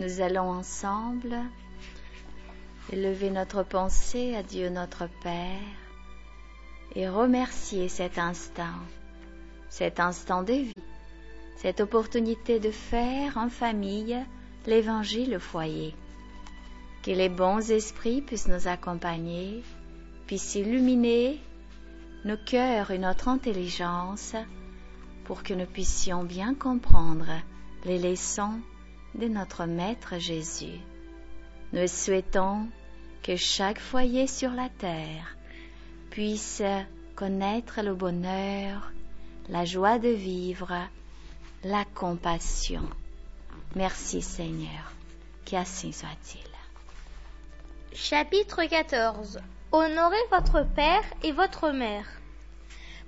Nous allons ensemble élever notre pensée à Dieu notre Père et remercier cet instant, cet instant de vie, cette opportunité de faire en famille l'évangile au foyer. Que les bons esprits puissent nous accompagner, puissent illuminer nos cœurs et notre intelligence pour que nous puissions bien comprendre les leçons de notre Maître Jésus. Nous souhaitons que chaque foyer sur la terre puisse connaître le bonheur, la joie de vivre, la compassion. Merci Seigneur, qu'ainsi soit-il. Chapitre 14 Honorez votre Père et votre Mère.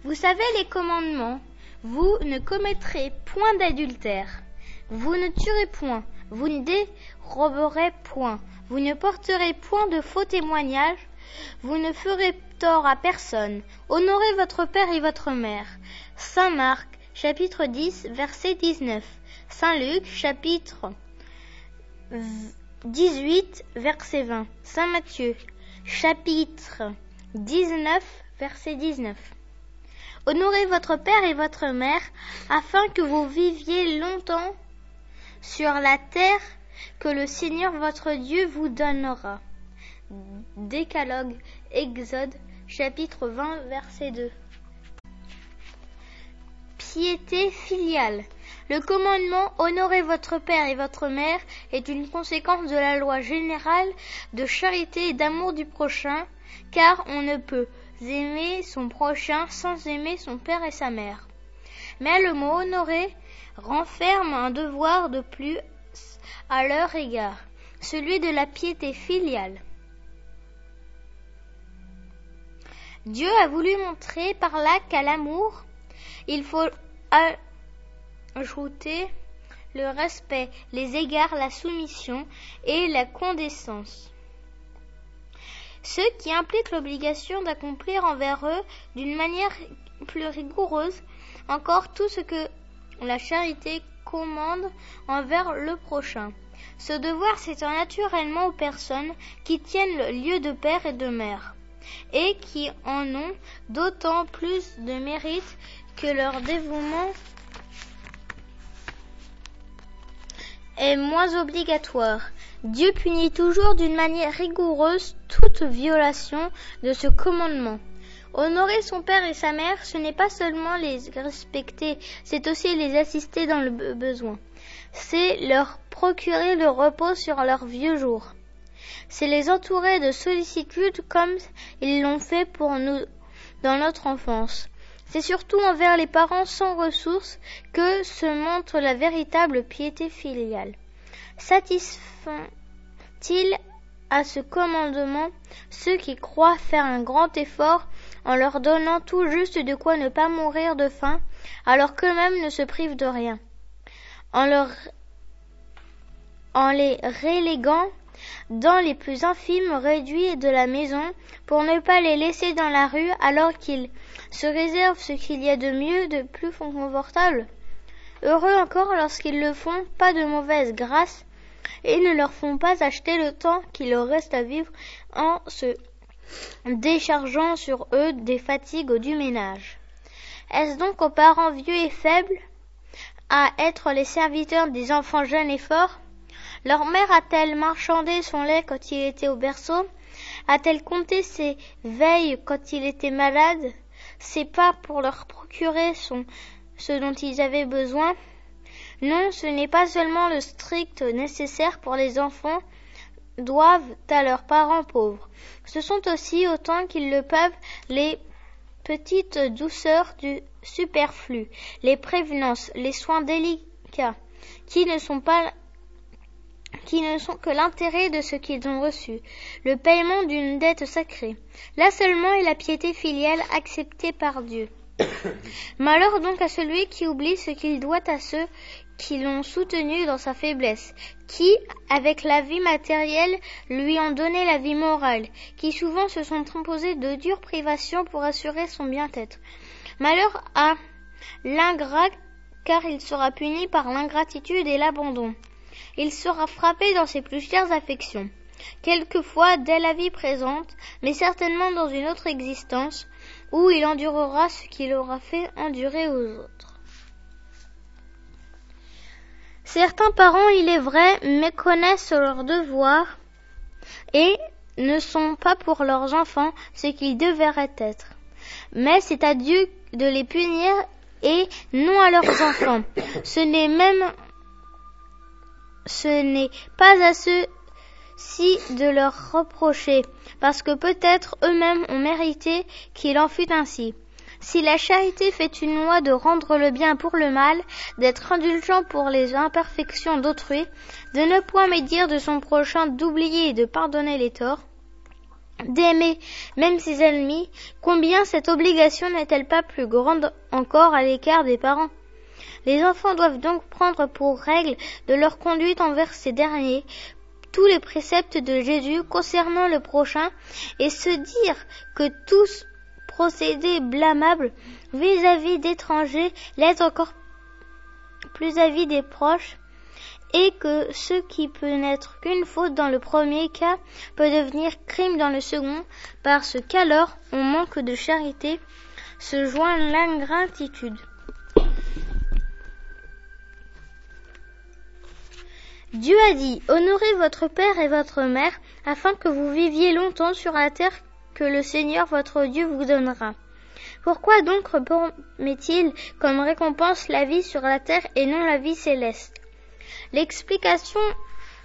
Vous savez les commandements. Vous ne commettrez point d'adultère. Vous ne tuerez point, vous ne déroberez point, vous ne porterez point de faux témoignages, vous ne ferez tort à personne. Honorez votre père et votre mère. Saint Marc, chapitre 10, verset 19. Saint Luc, chapitre 18, verset 20. Saint Matthieu, chapitre 19, verset 19. Honorez votre père et votre mère afin que vous viviez longtemps sur la terre que le Seigneur votre Dieu vous donnera. Décalogue, Exode, chapitre 20, verset 2. Piété filiale. Le commandement Honorez votre père et votre mère est une conséquence de la loi générale de charité et d'amour du prochain, car on ne peut aimer son prochain sans aimer son père et sa mère. Mais le mot honorer renferme un devoir de plus à leur égard, celui de la piété filiale. Dieu a voulu montrer par là qu'à l'amour, il faut ajouter le respect, les égards, la soumission et la condescence. Ce qui implique l'obligation d'accomplir envers eux d'une manière plus rigoureuse encore tout ce que la charité commande envers le prochain. Ce devoir s'étend naturellement aux personnes qui tiennent le lieu de père et de mère, et qui en ont d'autant plus de mérite que leur dévouement est moins obligatoire. Dieu punit toujours d'une manière rigoureuse toute violation de ce commandement. Honorer son père et sa mère, ce n'est pas seulement les respecter, c'est aussi les assister dans le besoin. C'est leur procurer le repos sur leurs vieux jours. C'est les entourer de sollicitude comme ils l'ont fait pour nous dans notre enfance. C'est surtout envers les parents sans ressources que se montre la véritable piété filiale. Satisfait-il à ce commandement ceux qui croient faire un grand effort en leur donnant tout juste de quoi ne pas mourir de faim, alors qu'eux-mêmes ne se privent de rien, en, leur, en les reléguant dans les plus infimes réduits de la maison, pour ne pas les laisser dans la rue alors qu'ils se réservent ce qu'il y a de mieux, de plus confortable. Heureux encore lorsqu'ils le font, pas de mauvaise grâce, et ne leur font pas acheter le temps qu'il leur reste à vivre en se déchargeant sur eux des fatigues du ménage. Est-ce donc aux parents vieux et faibles à être les serviteurs des enfants jeunes et forts? Leur mère a-t-elle marchandé son lait quand il était au berceau? A-t-elle compté ses veilles quand il était malade? C'est pas pour leur procurer ce dont ils avaient besoin? Non, ce n'est pas seulement le strict nécessaire pour les enfants doivent à leurs parents pauvres. Ce sont aussi, autant qu'ils le peuvent, les petites douceurs du superflu, les prévenances, les soins délicats, qui ne sont pas qui ne sont que l'intérêt de ce qu'ils ont reçu, le paiement d'une dette sacrée. Là seulement est la piété filiale acceptée par Dieu. Malheur donc à celui qui oublie ce qu'il doit à ceux qui l'ont soutenu dans sa faiblesse, qui, avec la vie matérielle, lui ont donné la vie morale, qui souvent se sont imposés de dures privations pour assurer son bien-être. Malheur à l'ingrat, car il sera puni par l'ingratitude et l'abandon. Il sera frappé dans ses plus chères affections, quelquefois dès la vie présente, mais certainement dans une autre existence, où il endurera ce qu'il aura fait endurer aux autres. Certains parents, il est vrai, méconnaissent leurs devoirs et ne sont pas pour leurs enfants ce qu'ils devraient être. Mais c'est à Dieu de les punir et non à leurs enfants. Ce n'est même ce n'est pas à ceux-ci de leur reprocher, parce que peut-être eux-mêmes ont mérité qu'il en fût ainsi. Si la charité fait une loi de rendre le bien pour le mal, d'être indulgent pour les imperfections d'autrui, de ne point médire de son prochain, d'oublier et de pardonner les torts, d'aimer même ses ennemis, combien cette obligation n'est-elle pas plus grande encore à l'écart des parents? Les enfants doivent donc prendre pour règle de leur conduite envers ces derniers tous les préceptes de Jésus concernant le prochain et se dire que tous procédés blâmables vis-à-vis d'étrangers l'est encore plus à vis des proches et que ce qui peut n'être qu'une faute dans le premier cas peut devenir crime dans le second, parce qu'alors on manque de charité, se joint l'ingratitude. Dieu a dit, honorez votre père et votre mère, afin que vous viviez longtemps sur la terre que le Seigneur votre Dieu vous donnera. Pourquoi donc promet-il comme récompense la vie sur la terre et non la vie céleste? L'explication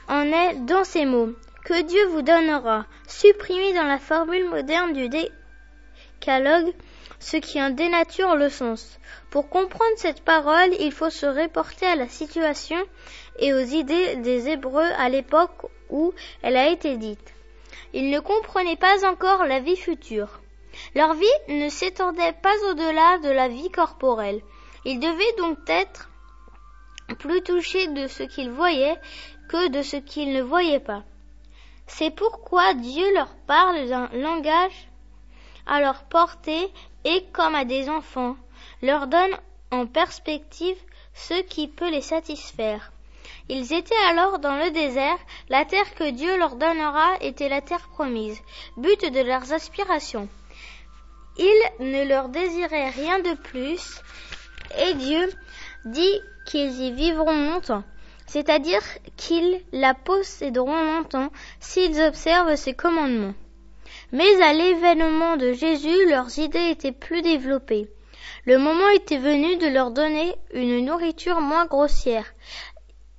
en est dans ces mots que Dieu vous donnera, supprimé dans la formule moderne du décalogue, ce qui en dénature le sens. Pour comprendre cette parole, il faut se reporter à la situation et aux idées des Hébreux à l'époque où elle a été dite. Ils ne comprenaient pas encore la vie future. Leur vie ne s'étendait pas au-delà de la vie corporelle. Ils devaient donc être plus touchés de ce qu'ils voyaient que de ce qu'ils ne voyaient pas. C'est pourquoi Dieu leur parle d'un langage à leur portée et comme à des enfants, leur donne en perspective ce qui peut les satisfaire. Ils étaient alors dans le désert, la terre que Dieu leur donnera était la terre promise, but de leurs aspirations. Ils ne leur désiraient rien de plus, et Dieu dit qu'ils y vivront longtemps, c'est-à-dire qu'ils la posséderont longtemps s'ils observent ses commandements. Mais à l'événement de Jésus, leurs idées étaient plus développées. Le moment était venu de leur donner une nourriture moins grossière.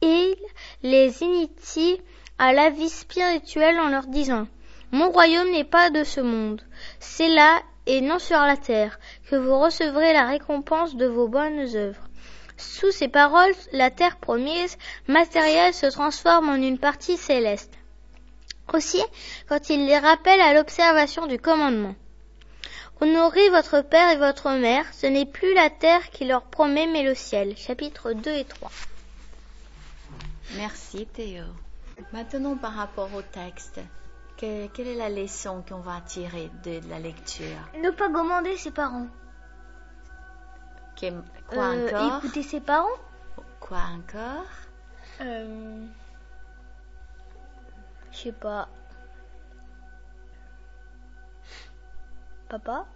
Il les initie à la vie spirituelle en leur disant Mon royaume n'est pas de ce monde. C'est là et non sur la terre que vous recevrez la récompense de vos bonnes œuvres. Sous ces paroles, la terre promise, matérielle, se transforme en une partie céleste. Aussi, quand il les rappelle à l'observation du commandement. Honorez votre père et votre mère, ce n'est plus la terre qui leur promet, mais le ciel. Chapitres 2 et 3. Merci Théo. Maintenant par rapport au texte, quelle est la leçon qu'on va tirer de la lecture? Ne pas commander ses parents. Quoi Euh, encore? Écouter ses parents Quoi encore? Euh, Je sais pas. Papa?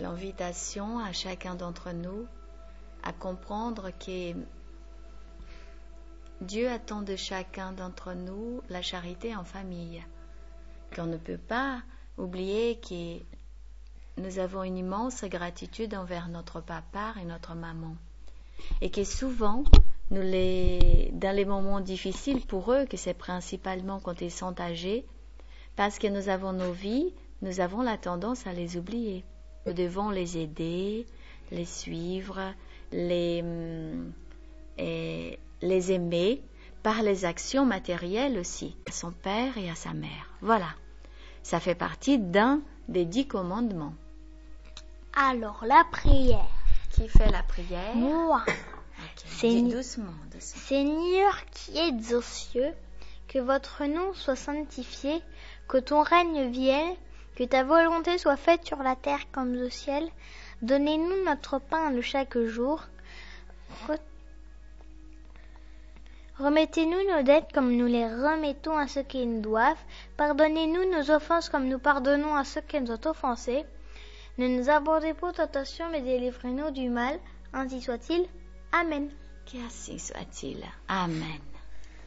L'invitation à chacun d'entre nous à comprendre que Dieu attend de chacun d'entre nous la charité en famille. Qu'on ne peut pas oublier que nous avons une immense gratitude envers notre papa et notre maman. Et que souvent, dans les moments difficiles pour eux, que c'est principalement quand ils sont âgés, parce que nous avons nos vies, nous avons la tendance à les oublier. Nous devons les aider, les suivre, les, hum, les aimer par les actions matérielles aussi, à son père et à sa mère. Voilà. Ça fait partie d'un des dix commandements. Alors, la prière. Qui fait la prière? Moi. Ok, C'est dis une- doucement, doucement. Seigneur qui êtes aux cieux, que votre nom soit sanctifié, que ton règne vienne, que ta volonté soit faite sur la terre comme au ciel. Donnez-nous notre pain de chaque jour. Re- Remettez-nous nos dettes comme nous les remettons à ceux qui nous doivent. Pardonnez-nous nos offenses comme nous pardonnons à ceux qui nous ont offensés. Ne nous abordez pas aux tentations, mais délivrez-nous du mal. Ainsi soit-il. Amen. Qu'ainsi soit-il. Amen.